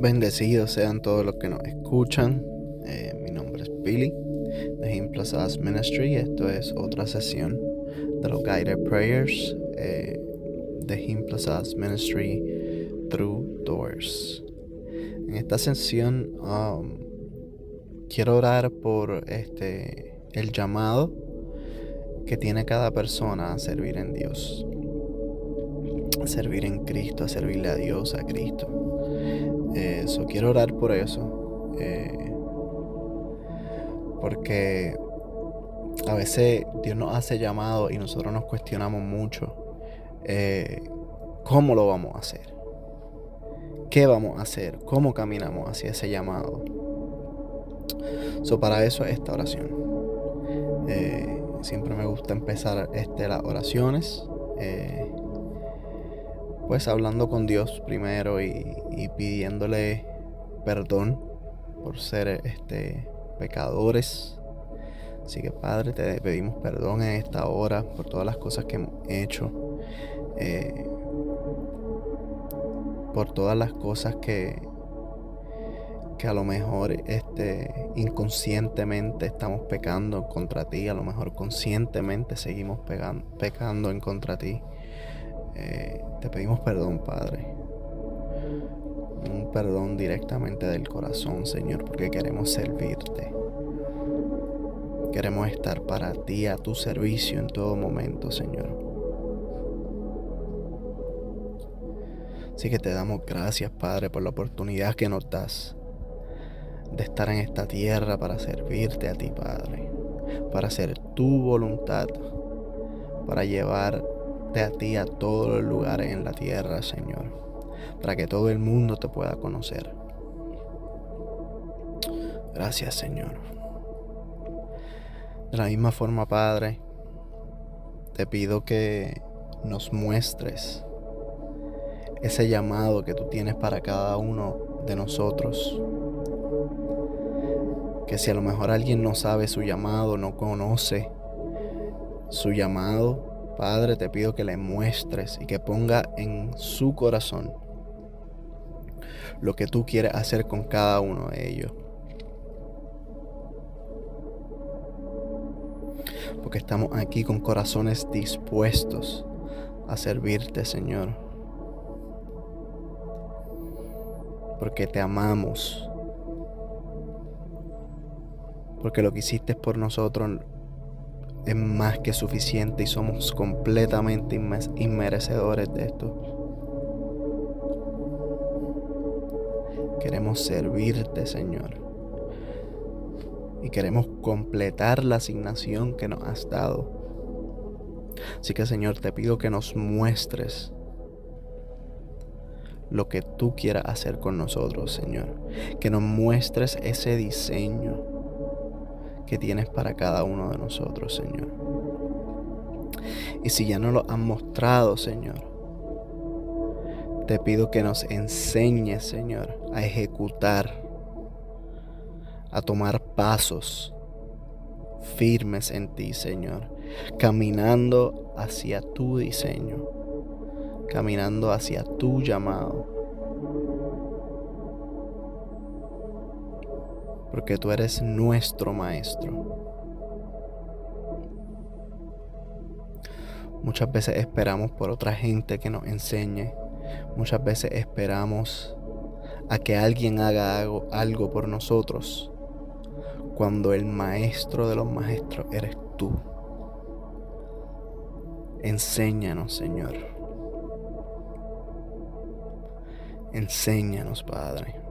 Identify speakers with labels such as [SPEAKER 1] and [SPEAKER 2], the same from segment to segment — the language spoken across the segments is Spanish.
[SPEAKER 1] Bendecidos sean todos los que nos escuchan. Eh, mi nombre es Billy de Him Plus Us Ministry. Esto es otra sesión de los Guided Prayers eh, de Him Plus Us Ministry Through Doors. En esta sesión um, quiero orar por este el llamado que tiene cada persona a servir en Dios, a servir en Cristo, a servirle a Dios, a Cristo. Eso, quiero orar por eso. Eh, porque a veces Dios nos hace llamado y nosotros nos cuestionamos mucho eh, cómo lo vamos a hacer. ¿Qué vamos a hacer? ¿Cómo caminamos hacia ese llamado? So, para eso es esta oración. Eh, siempre me gusta empezar este, las oraciones pues hablando con Dios primero y, pidiéndole perdón por ser este pecadores. Así que Padre, te pedimos perdón en esta hora por todas las cosas que hemos hecho. Eh, por todas las cosas que, que a lo mejor este, inconscientemente estamos pecando contra ti, a lo mejor conscientemente seguimos pecando en contra ti. Eh, te pedimos perdón, Padre. Un perdón directamente del corazón, Señor, porque queremos servirte. Queremos estar para ti, a tu servicio en todo momento, Señor. Así que te damos gracias, Padre, por la oportunidad que nos das de estar en esta tierra para servirte a ti, Padre, para hacer tu voluntad, para llevar a ti a todos los lugares en la tierra, Señor, para que todo el mundo te pueda conocer. Gracias, Señor. De la misma forma, Padre, te pido que nos muestres ese llamado que tú tienes para cada uno de nosotros. Que si a lo mejor alguien no sabe su llamado, no conoce su llamado, Padre, te pido que le muestres y que ponga en su corazón lo que tú quieres hacer con cada uno de ellos. Porque estamos aquí con corazones dispuestos a servirte, Señor. Porque te amamos. Porque lo que hiciste por nosotros es más que suficiente y somos completamente inmerecedores de esto. Queremos servirte, Señor. Y queremos completar la asignación que nos has dado. Así que, Señor, te pido que nos muestres lo que tú quieras hacer con nosotros, Señor. Que nos muestres ese diseño que tienes para cada uno de nosotros, Señor. Y si ya no lo han mostrado, Señor, te pido que nos enseñes, Señor, a ejecutar, a tomar pasos firmes en ti, Señor, caminando hacia tu diseño, caminando hacia tu llamado. Porque tú eres nuestro Maestro. Muchas veces esperamos por otra gente que nos enseñe. Muchas veces esperamos a que alguien haga algo, algo por nosotros. Cuando el maestro de los maestros eres tú. Enséñanos, Señor. Enséñanos, Padre.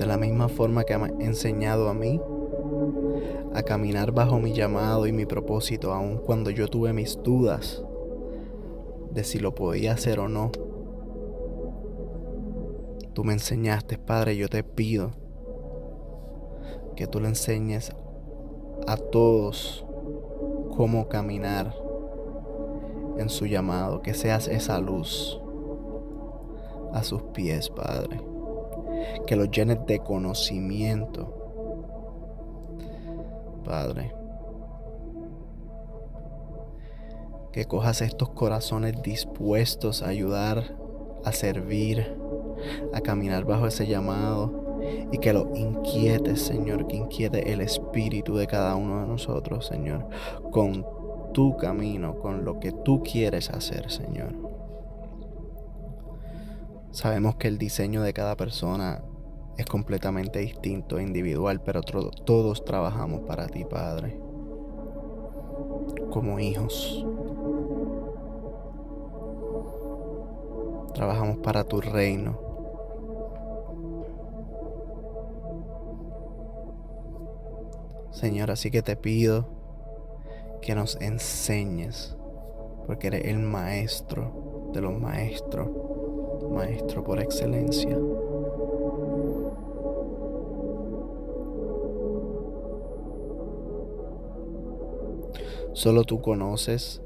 [SPEAKER 1] De la misma forma que ha enseñado a mí a caminar bajo mi llamado y mi propósito, aun cuando yo tuve mis dudas de si lo podía hacer o no. Tú me enseñaste, Padre, yo te pido que tú le enseñes a todos cómo caminar en su llamado, que seas esa luz a sus pies, Padre que los llenes de conocimiento. Padre, que cojas estos corazones dispuestos a ayudar, a servir, a caminar bajo ese llamado y que lo inquietes, Señor, que inquiete el espíritu de cada uno de nosotros, Señor, con tu camino, con lo que tú quieres hacer, Señor. Sabemos que el diseño de cada persona es completamente distinto e individual, pero todos trabajamos para ti, Padre, como hijos. Trabajamos para tu reino. Señor, así que te pido que nos enseñes, porque eres el maestro de los maestros, maestro por excelencia. Solo tú conoces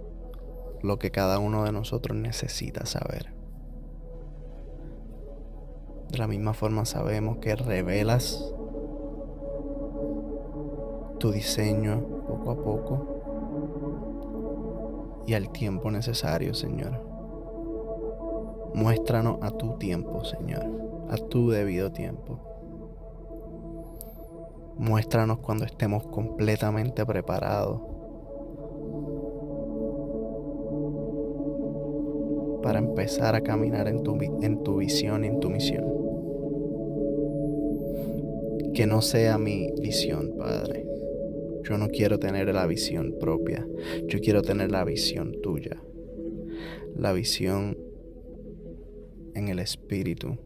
[SPEAKER 1] lo que cada uno de nosotros necesita saber. De la misma forma sabemos que revelas tu diseño poco a poco y al tiempo necesario, Señor. Muéstranos a tu tiempo, Señor, a tu debido tiempo. Muéstranos cuando estemos completamente preparados para empezar a caminar en tu, en tu visión y en tu misión. Que no sea mi visión, Padre. Yo no quiero tener la visión propia. Yo quiero tener la visión tuya. La visión en el espíritu.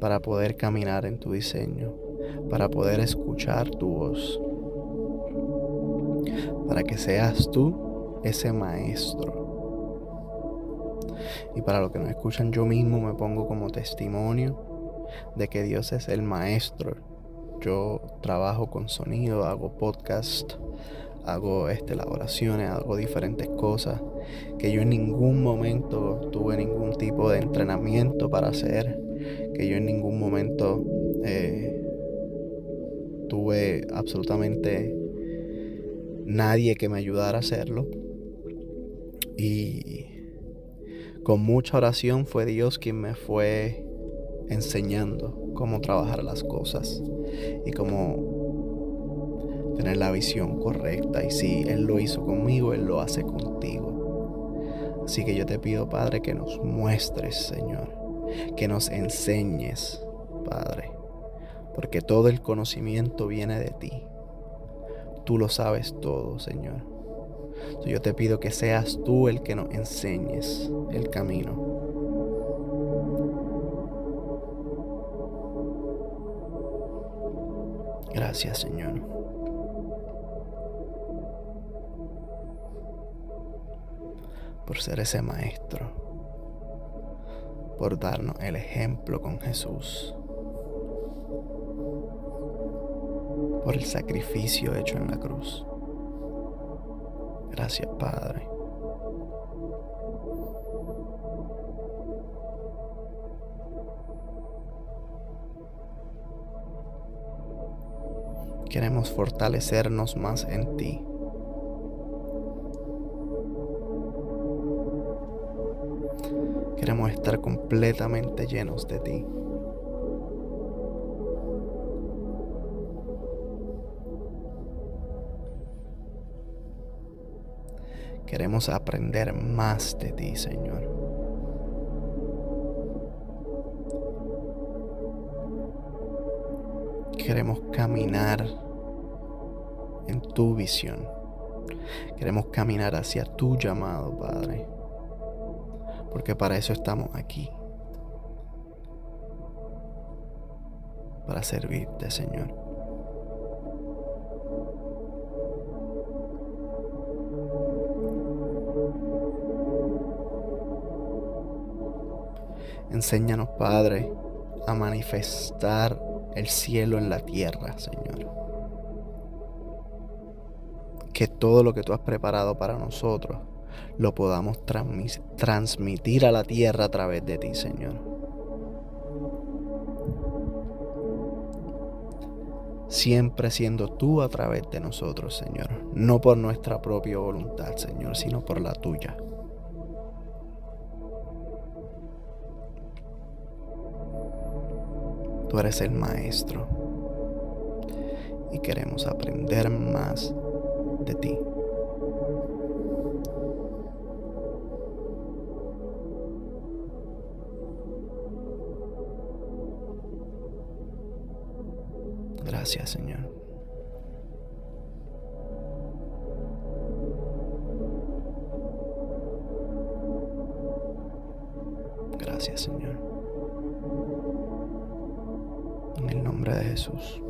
[SPEAKER 1] Para poder caminar en tu diseño. Para poder escuchar tu voz. Para que seas tú ese maestro. Y para los que no escuchan, yo mismo me pongo como testimonio de que Dios es el maestro. Yo trabajo con sonido, hago podcast, hago este, elaboraciones, hago diferentes cosas que yo en ningún momento tuve ningún tipo de entrenamiento para hacer, que yo en ningún momento eh, tuve absolutamente nadie que me ayudara a hacerlo. Y con mucha oración fue Dios quien me fue enseñando cómo trabajar las cosas y cómo tener la visión correcta. Y si Él lo hizo conmigo, Él lo hace contigo. Así que yo te pido, Padre, que nos muestres, Señor, que nos enseñes, Padre, porque todo el conocimiento viene de ti. Tú lo sabes todo, Señor yo te pido que seas tú el que nos enseñes el camino. Gracias, Señor. Por ser ese maestro. Por darnos el ejemplo con Jesús. Por el sacrificio hecho en la cruz. Gracias, Padre. Queremos fortalecernos más en ti. Queremos estar completamente llenos de ti. Queremos aprender más de ti, Señor. Queremos caminar en tu visión. Queremos caminar hacia tu llamado, Padre. Porque para eso estamos aquí. Para servirte, Señor. Enséñanos, Padre, a manifestar el cielo en la tierra, Señor. Que todo lo que tú has preparado para nosotros lo podamos transmitir a la tierra a través de ti, Señor. siempre siendo tú a través de nosotros, Señor. No por nuestra propia voluntad, Señor, sino por la tuya. Tú eres el Maestro y queremos aprender más de ti. Gracias, Señor. Gracias, Señor. En el nombre de Jesús.